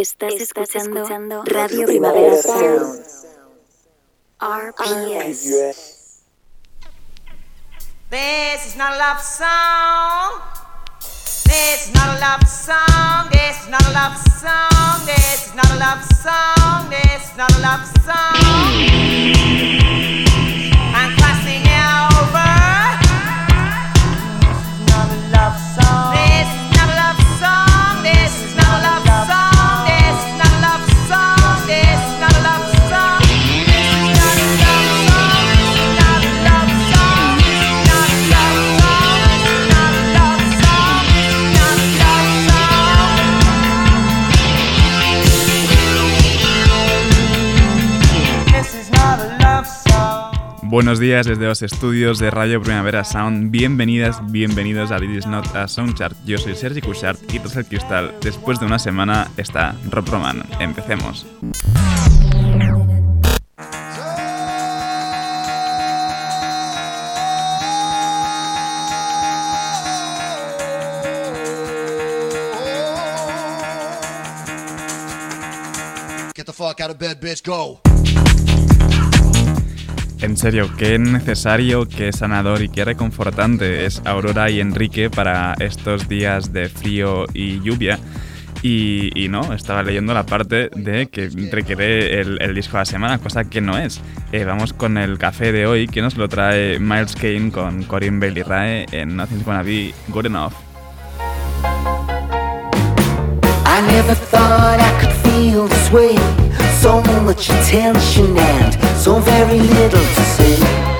Estás, escuchando, Radio Primavera Sound. RPS. This is not a love song. This is not a love song. This is not a love song. This is not a love song. This is not a love song. Buenos días desde los estudios de Radio Primavera Sound. Bienvenidas, bienvenidos a It Is Not a Soundchart. Yo soy Sergi Cushart y tras el cristal, después de una semana, está Rob Roman. Empecemos. Get the fuck out of bed, bitch, go. En serio, qué necesario, qué sanador y qué reconfortante es Aurora y Enrique para estos días de frío y lluvia. Y, no, estaba leyendo la parte de que requiere el, disco de la semana, cosa que no es. Eh, vamos con el café de hoy que nos lo trae Miles Kane con Corinne Bailey Rae en Nothing's Gonna Be Good Enough. I feel this way. So much attention and so very little to say.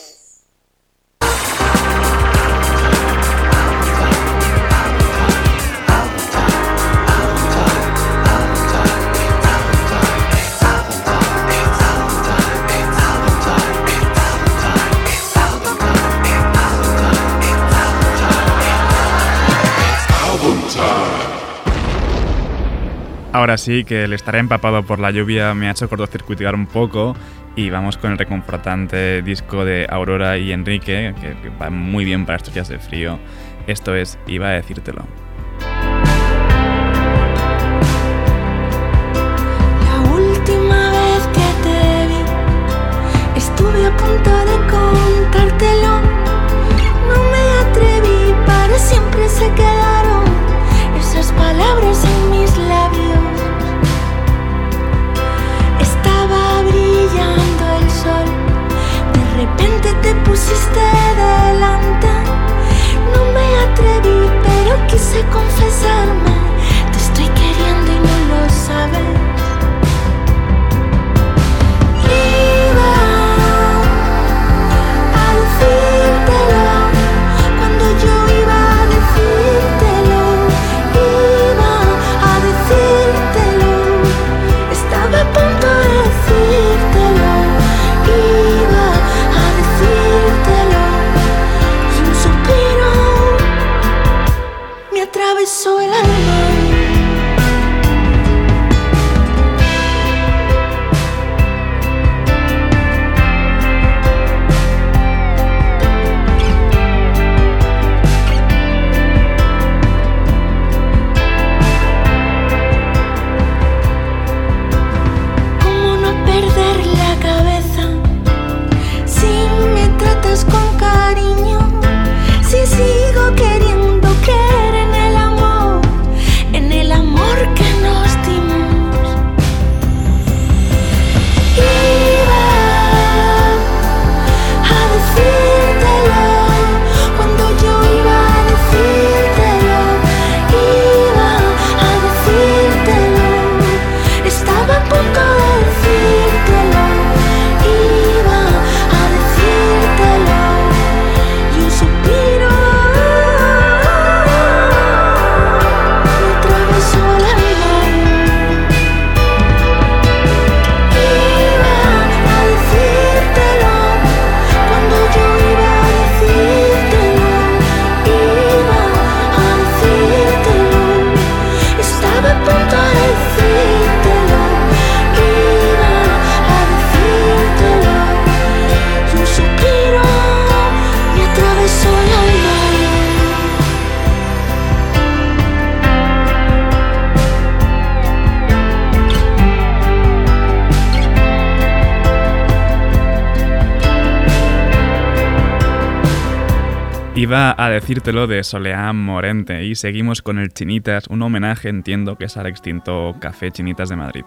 Ahora sí, que el estar empapado por la lluvia me ha hecho cortocircuitar un poco y vamos con el reconfortante disco de Aurora y Enrique, que, va muy bien para estos días de frío. Esto es Iba a decírtelo. pusiste delante. No me atreví, pero quise confesarme. Te estoy queriendo y no lo sabes. decírtelo de Soleá Morente y seguimos con el Chinitas, un homenaje entiendo que es al extinto Café Chinitas de Madrid.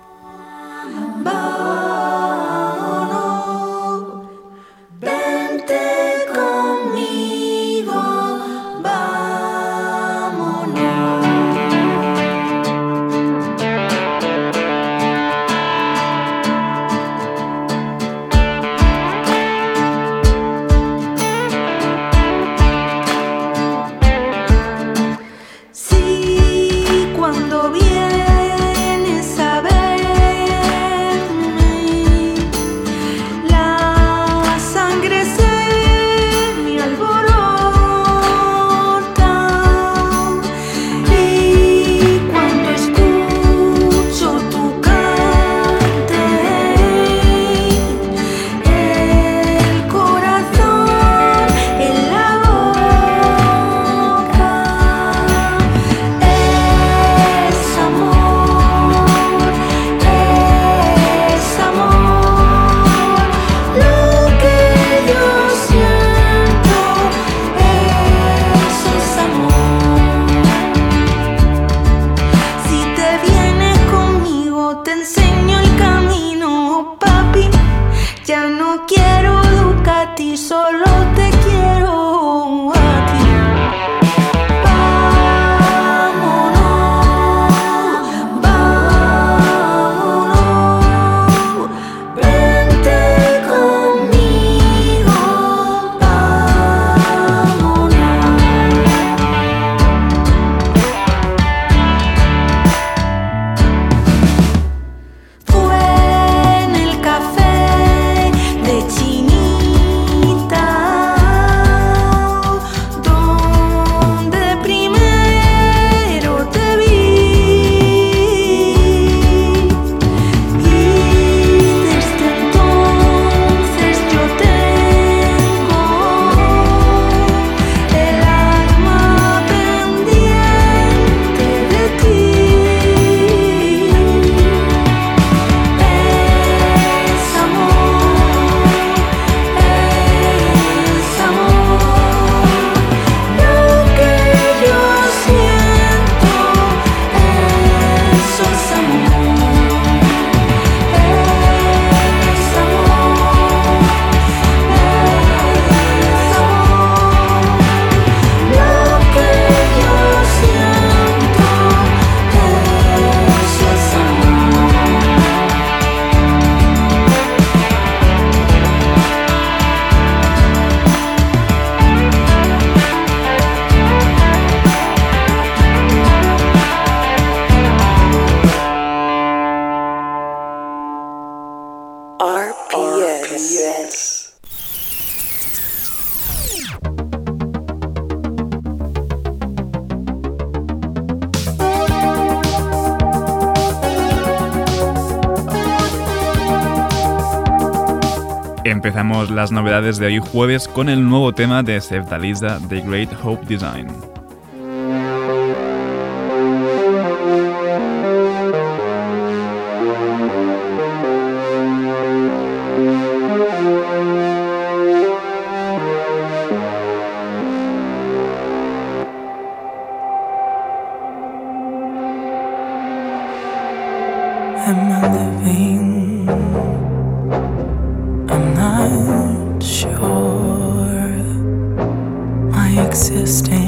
Empezamos las novedades de hoy jueves con el nuevo tema de Save the Great Hope Design. not sure my existence.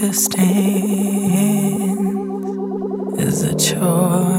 existence is a choice.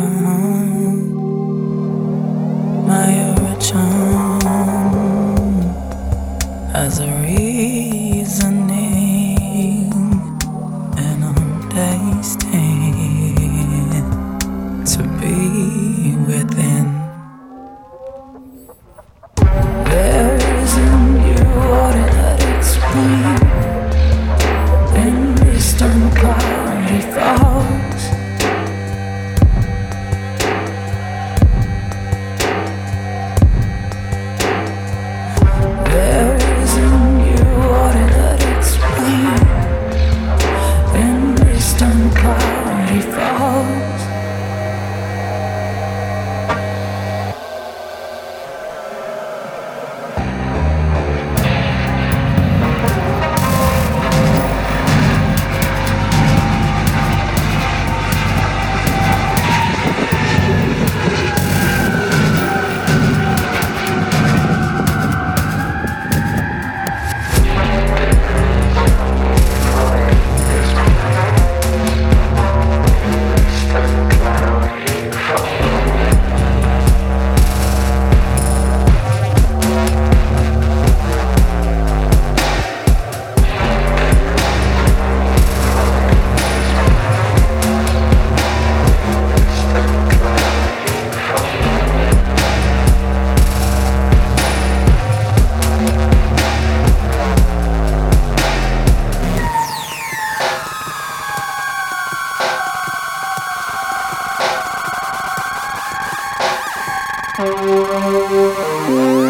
Música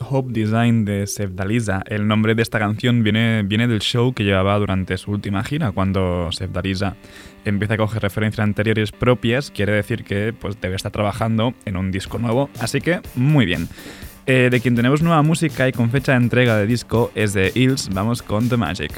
Hope Design de Sevdaliza. El nombre de esta canción viene, viene del show que llevaba durante su última gira, cuando Sevdaliza empieza a coger referencias anteriores propias, quiere decir que pues, debe estar trabajando en un disco nuevo, así que muy bien. Eh, de quien tenemos nueva música y con fecha de entrega de disco es de Hills, vamos con The Magic.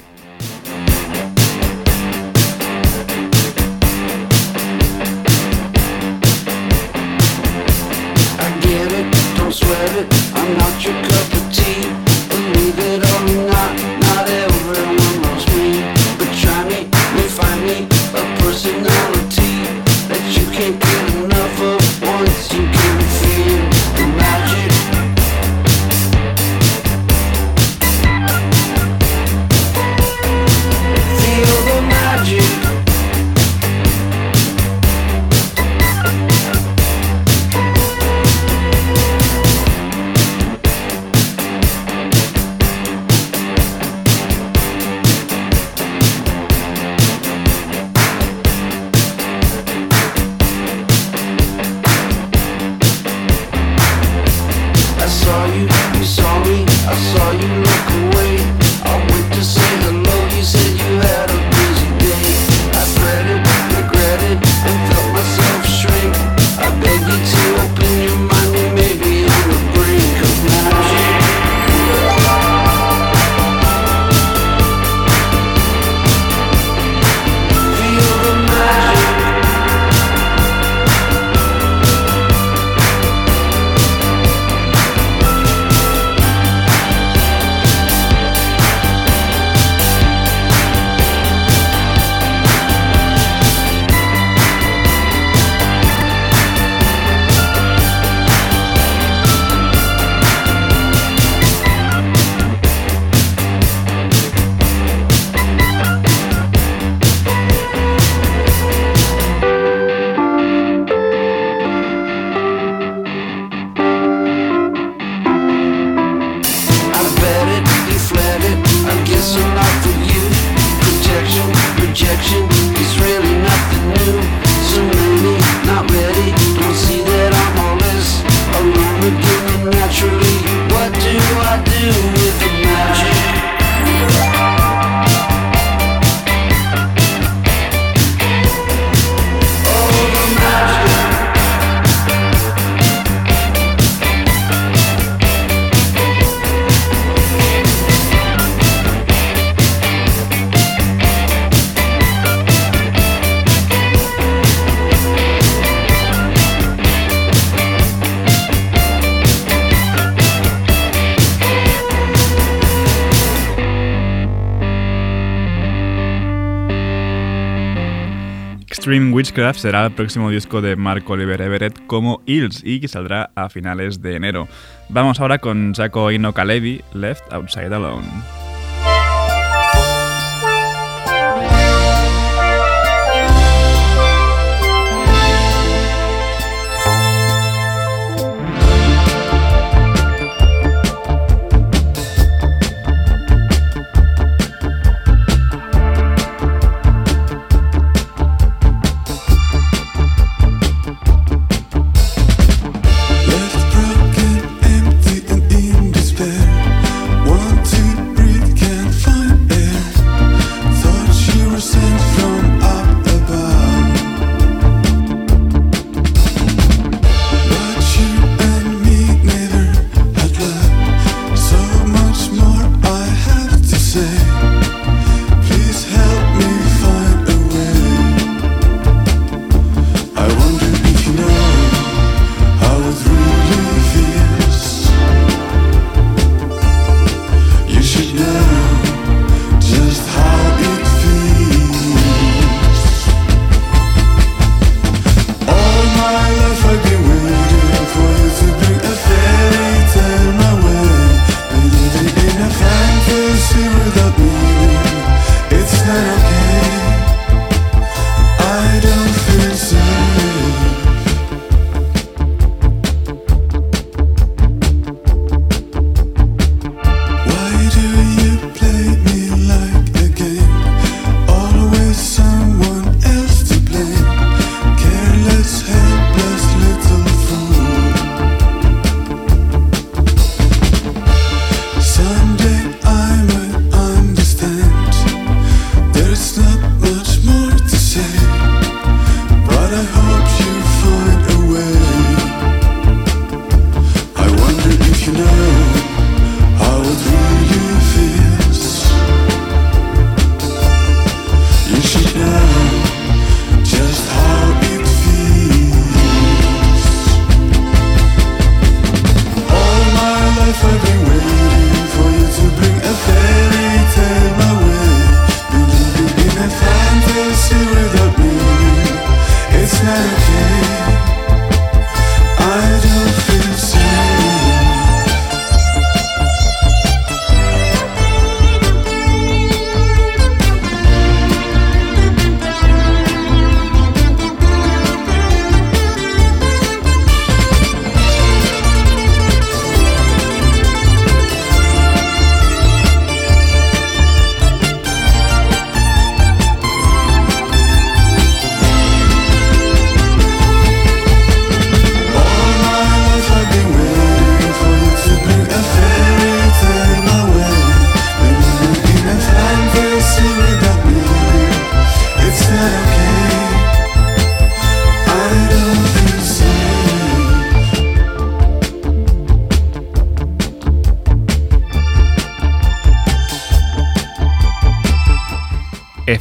Extreme Witchcraft será el próximo disco de Mark Oliver Everett como Hills y que saldrá a finales de enero. Vamos ahora con Jaco Ino Kalevi, Left Outside Alone.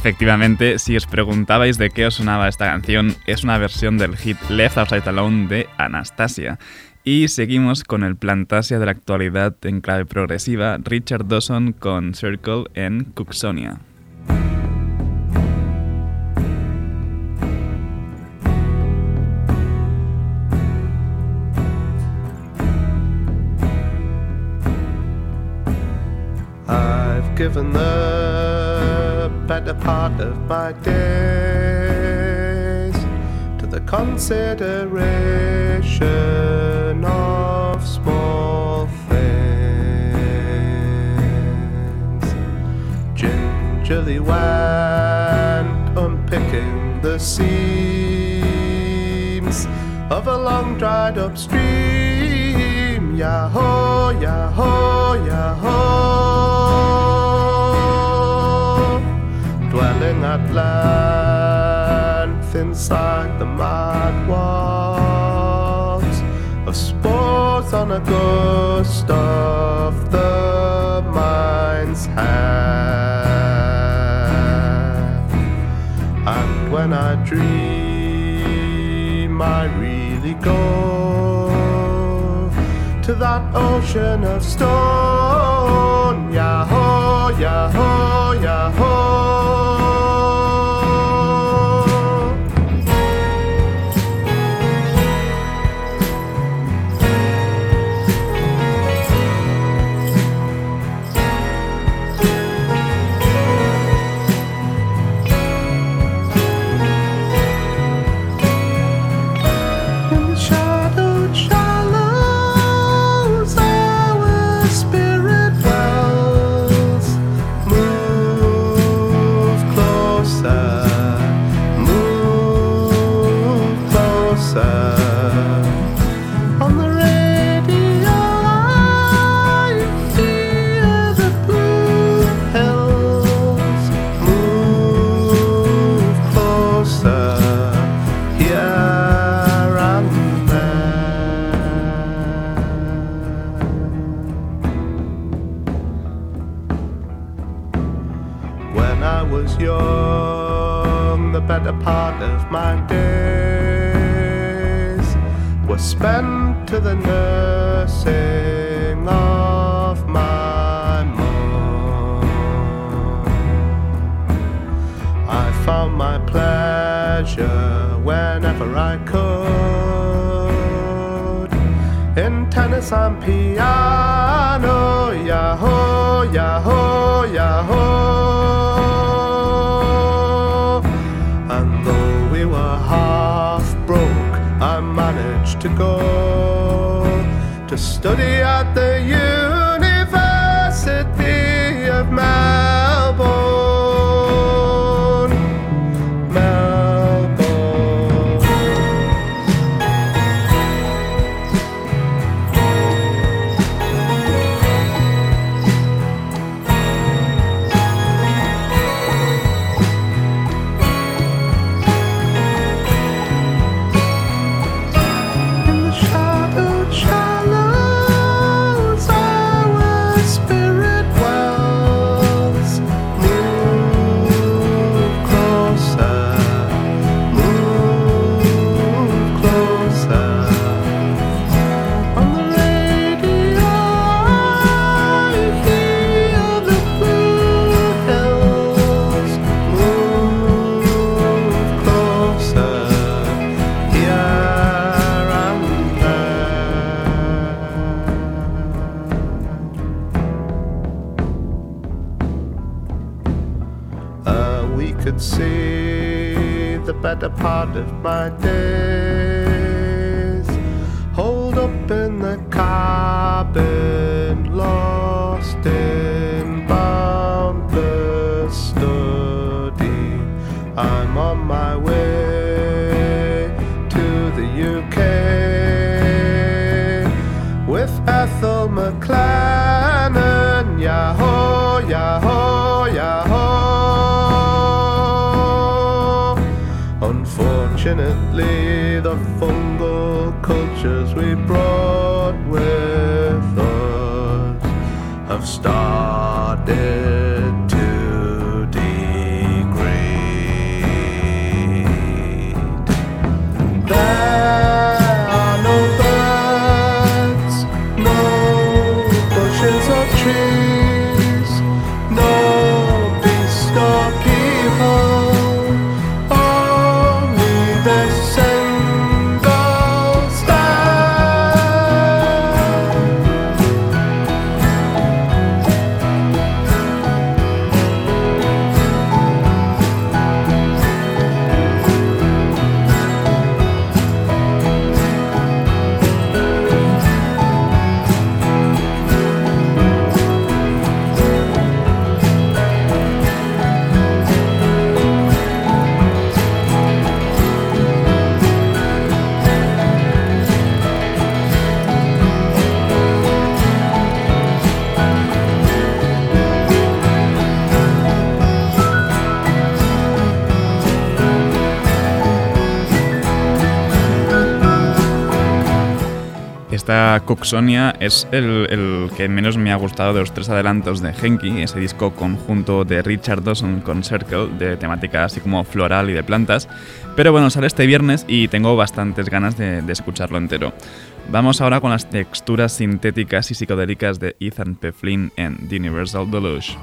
Efectivamente, si os preguntabais de qué os sonaba esta canción, es una versión del hit Left Outside Alone de Anastasia. Y seguimos con el Plantasia de la actualidad en clave progresiva, Richard Dawson con Circle en Cooksonia. Better part of my days to the consideration of small things. Gingerly went unpicking the seams of a long dried up stream. Yahoo, yahoo, yahoo at length inside the mad walls of sports on a ghost of the mind's hand. And when I dream, I really go to that ocean of stone. Yahoo, yahoo. study at had a part of my day. Esta Coxonia es el, que menos me ha gustado de los tres adelantos de Henki, ese disco conjunto de Richard Dawson con Circle, de temática así como floral y de plantas. Pero bueno, sale este viernes y tengo bastantes ganas de, de escucharlo entero. Vamos ahora con las texturas sintéticas y psicodélicas de Ethan P. Flynn en The Universal Deluge.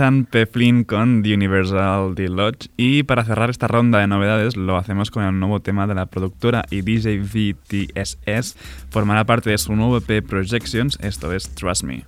Ethan Peflin con The Universal Lodge. Y para cerrar esta ronda de novedades, lo hacemos con el nuevo tema de la productora y DJ VTSS. Formará parte de su nuevo EP Projections, esto es Trust Me.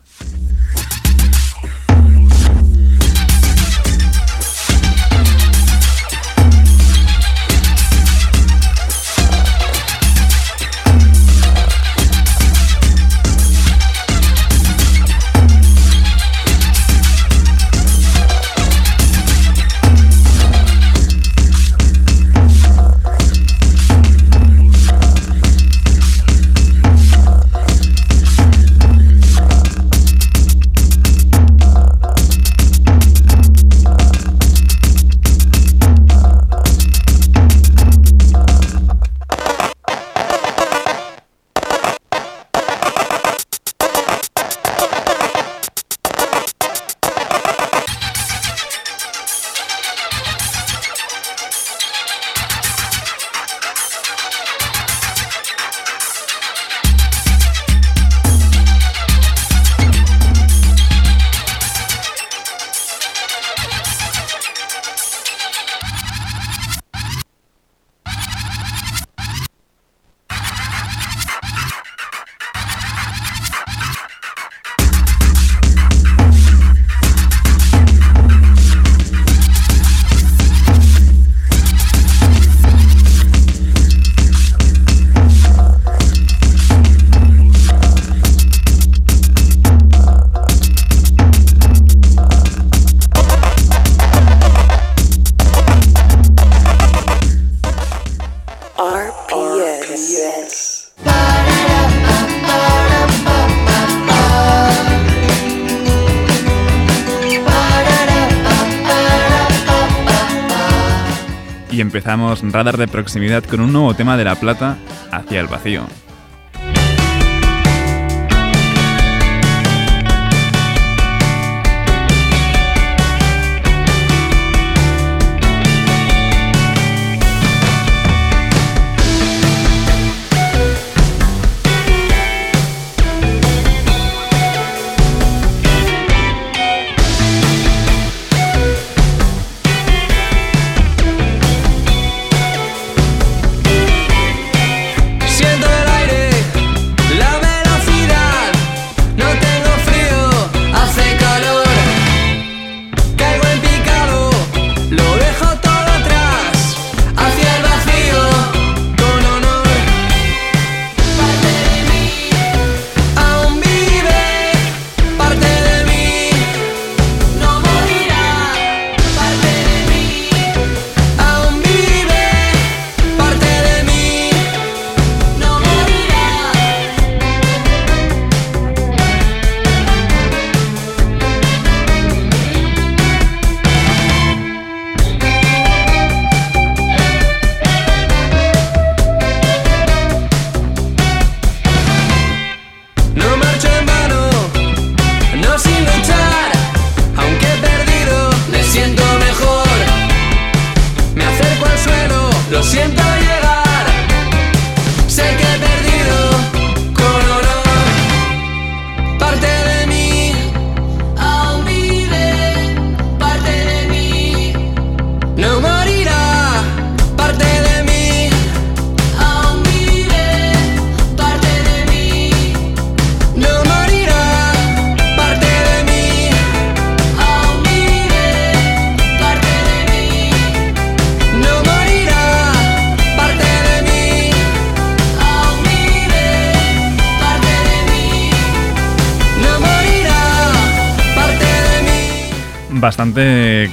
Radar de proximidad con un nuevo tema de La Plata, Hacia el Vacío.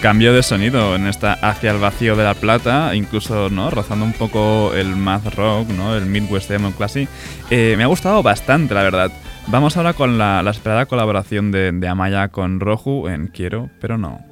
Cambio de sonido en esta hacia el vacío de la plata, incluso no rozando un poco el math rock, ¿no? el Midwest Demon Classic. Eh, me ha gustado bastante, la verdad. Vamos ahora con la, esperada colaboración de, de Amaya con Roju en Quiero, pero no.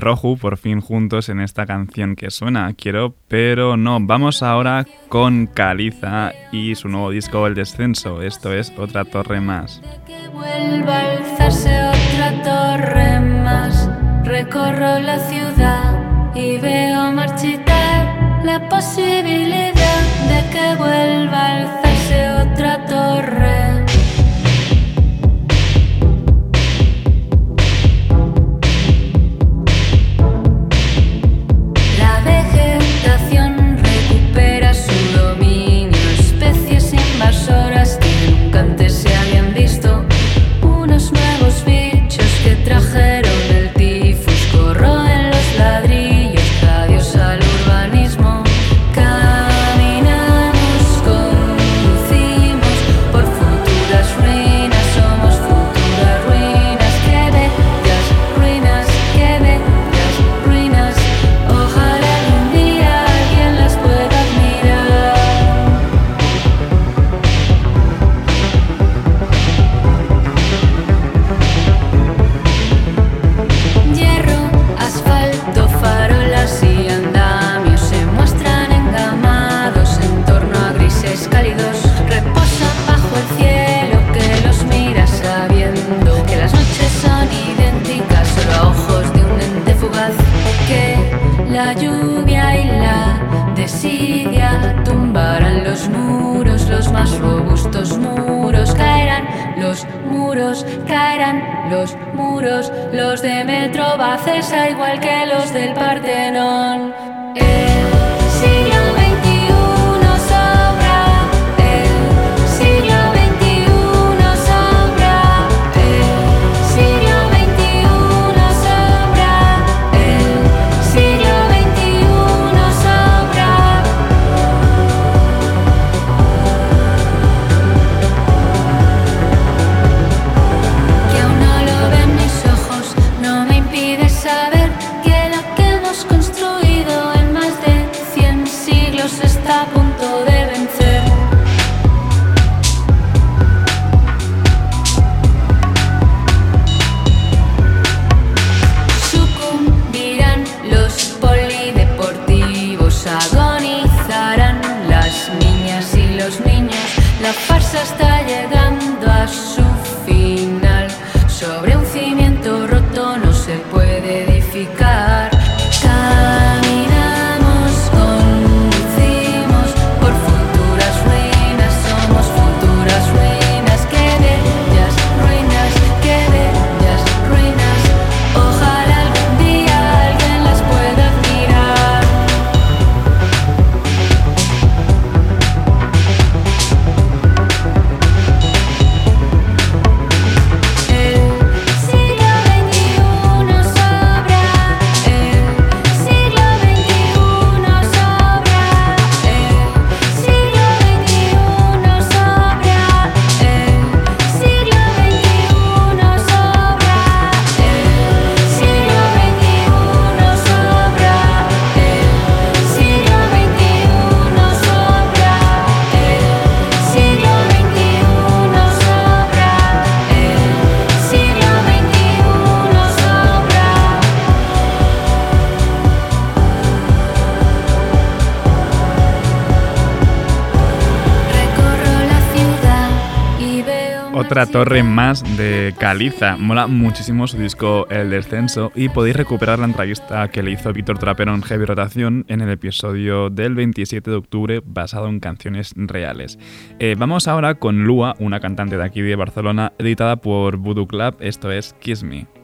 Roju por fin juntos en esta canción que suena. Quiero, pero no. Vamos ahora con Caliza y su nuevo disco El Descenso. Esto es Otra Torre Más. Vuelva a alzarse otra torre más. Recorro la ciudad y veo marchitar la posibilidad más de Caliza. Mola muchísimo su disco El Descenso y podéis recuperar la entrevista que le hizo Víctor Trapero en Heavy Rotación en el episodio del 27 de octubre basado en canciones reales. Eh, vamos ahora con Lua, una cantante de aquí de Barcelona, editada por Voodoo Club, esto es Kiss Me.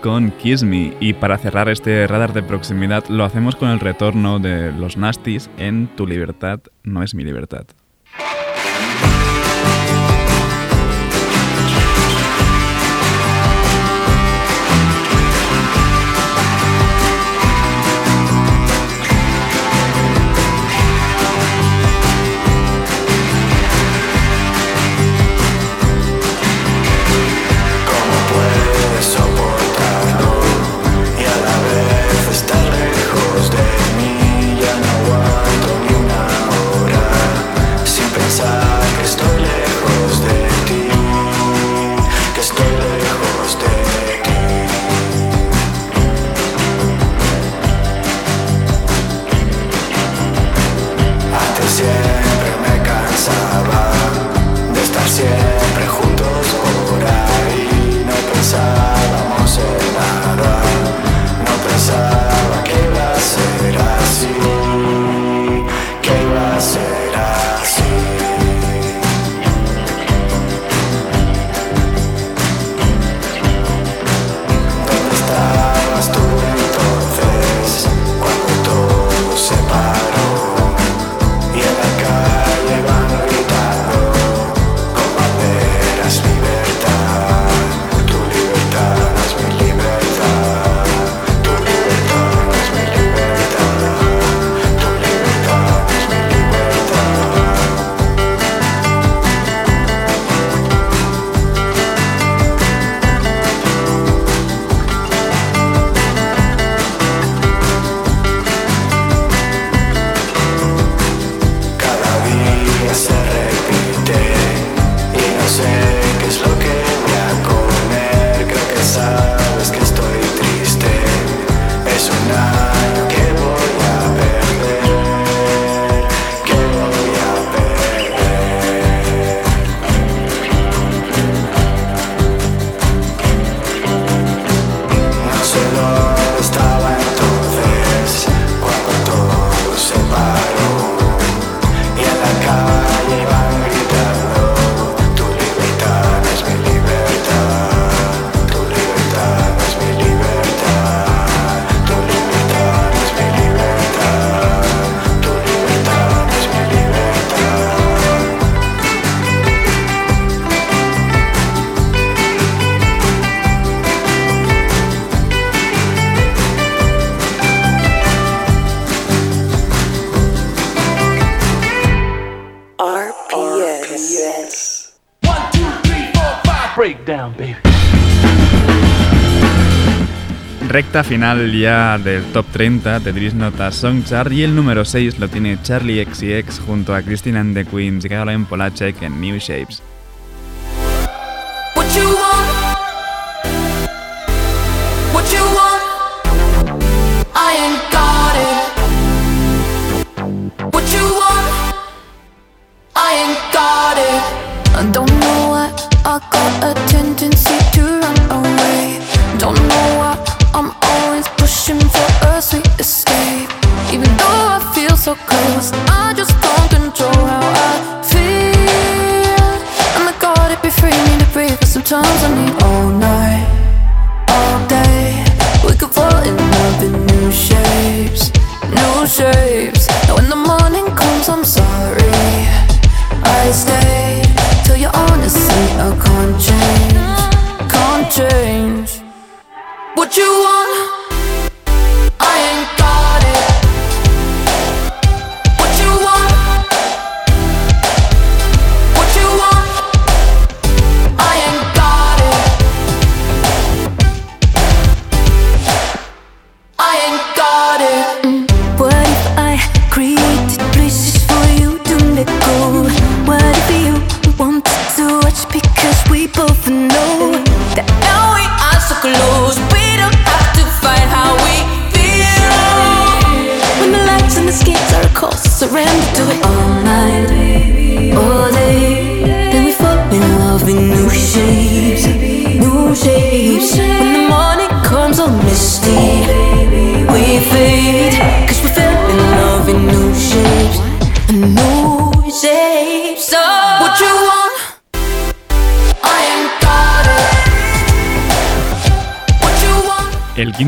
Con Kiss Me y para cerrar este radar de proximidad lo hacemos con el retorno de los Nasties en Tu libertad no es mi libertad. recta final ya del top 30 de Dries Nota Song Chart y el número 6 lo tiene Charlie XCX junto a Christina and the Queens, Caroline Polacek en New Shapes.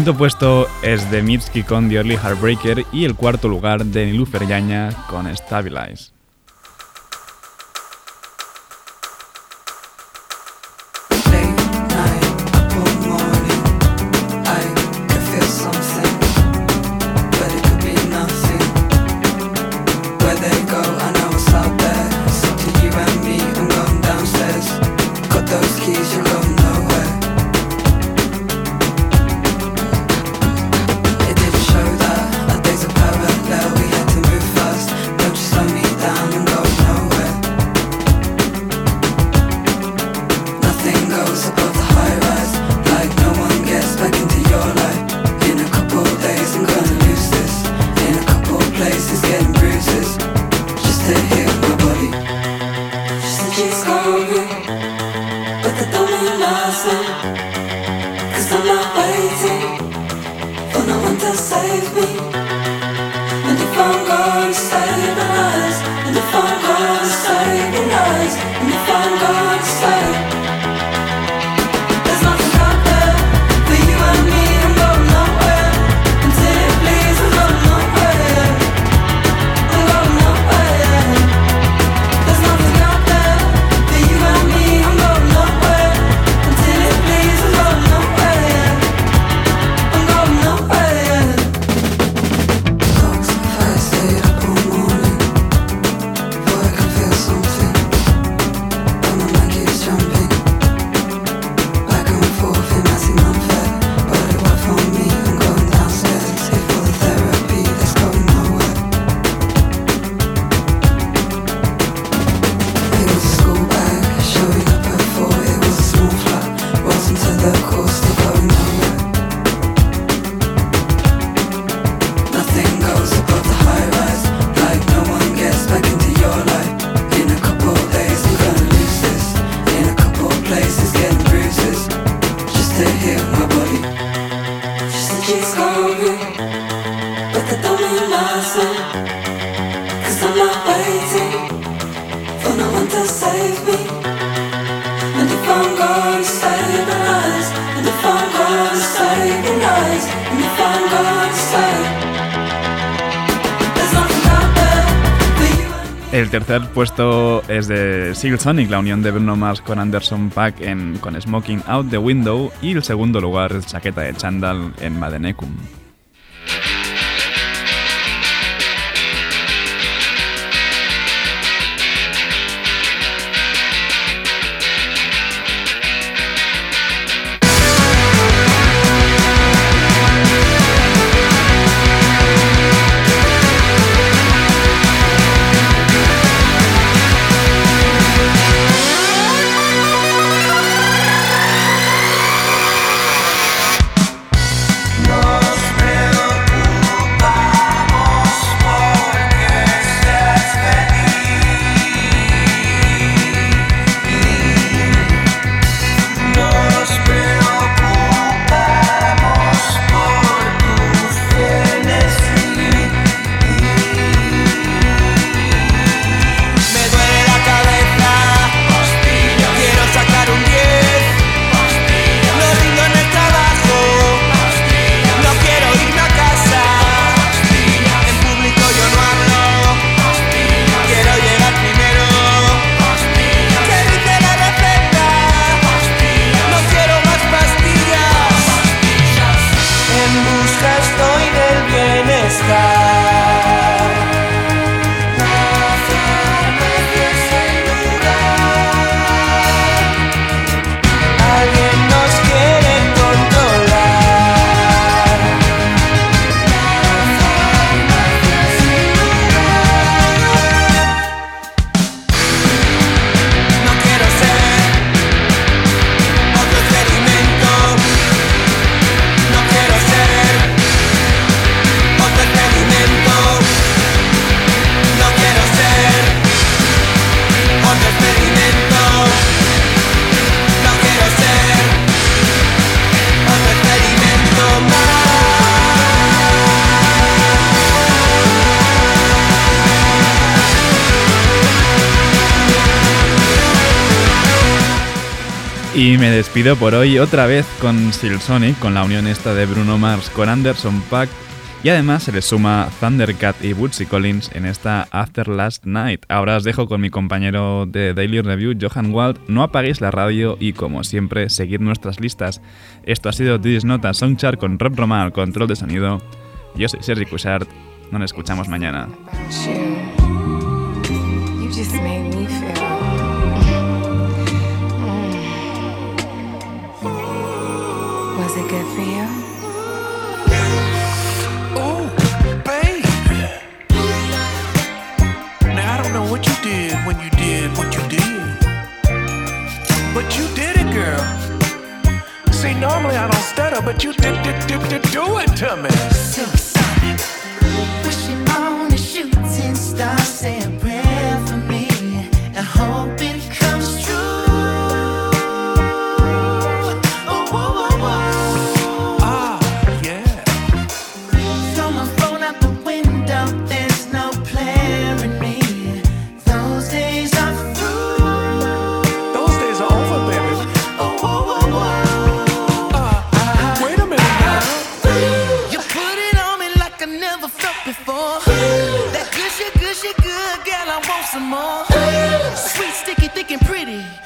quinto puesto es de Mitski con The Early Heartbreaker y el cuarto lugar de Nilu Feryaña con Stabilize. Come Silsonic, la unión de Bruno Mars con Anderson Pack en, con Smoking Out the Window y el segundo lugar, Chaqueta de Chandal en Madenecum. Y me despido por hoy otra vez con Silsonic, con la unión esta de Bruno Mars con Anderson Pack. Y además se le suma Thundercat y Bootsy Collins en esta After Last Night. Ahora os dejo con mi compañero de Daily Review, Johan Wald. No apaguéis la radio y, como siempre, seguid nuestras listas. Esto ha sido This Nota Soundchart con Rob Roma al control de sonido. Yo soy Sergi Cushart. Nos escuchamos mañana. just made me feel normally I don't stutter, but you did did did did do it to me. Supersonic, pushing on a shooting star, Sam. some more. Sweet, sticky, thick, and pretty.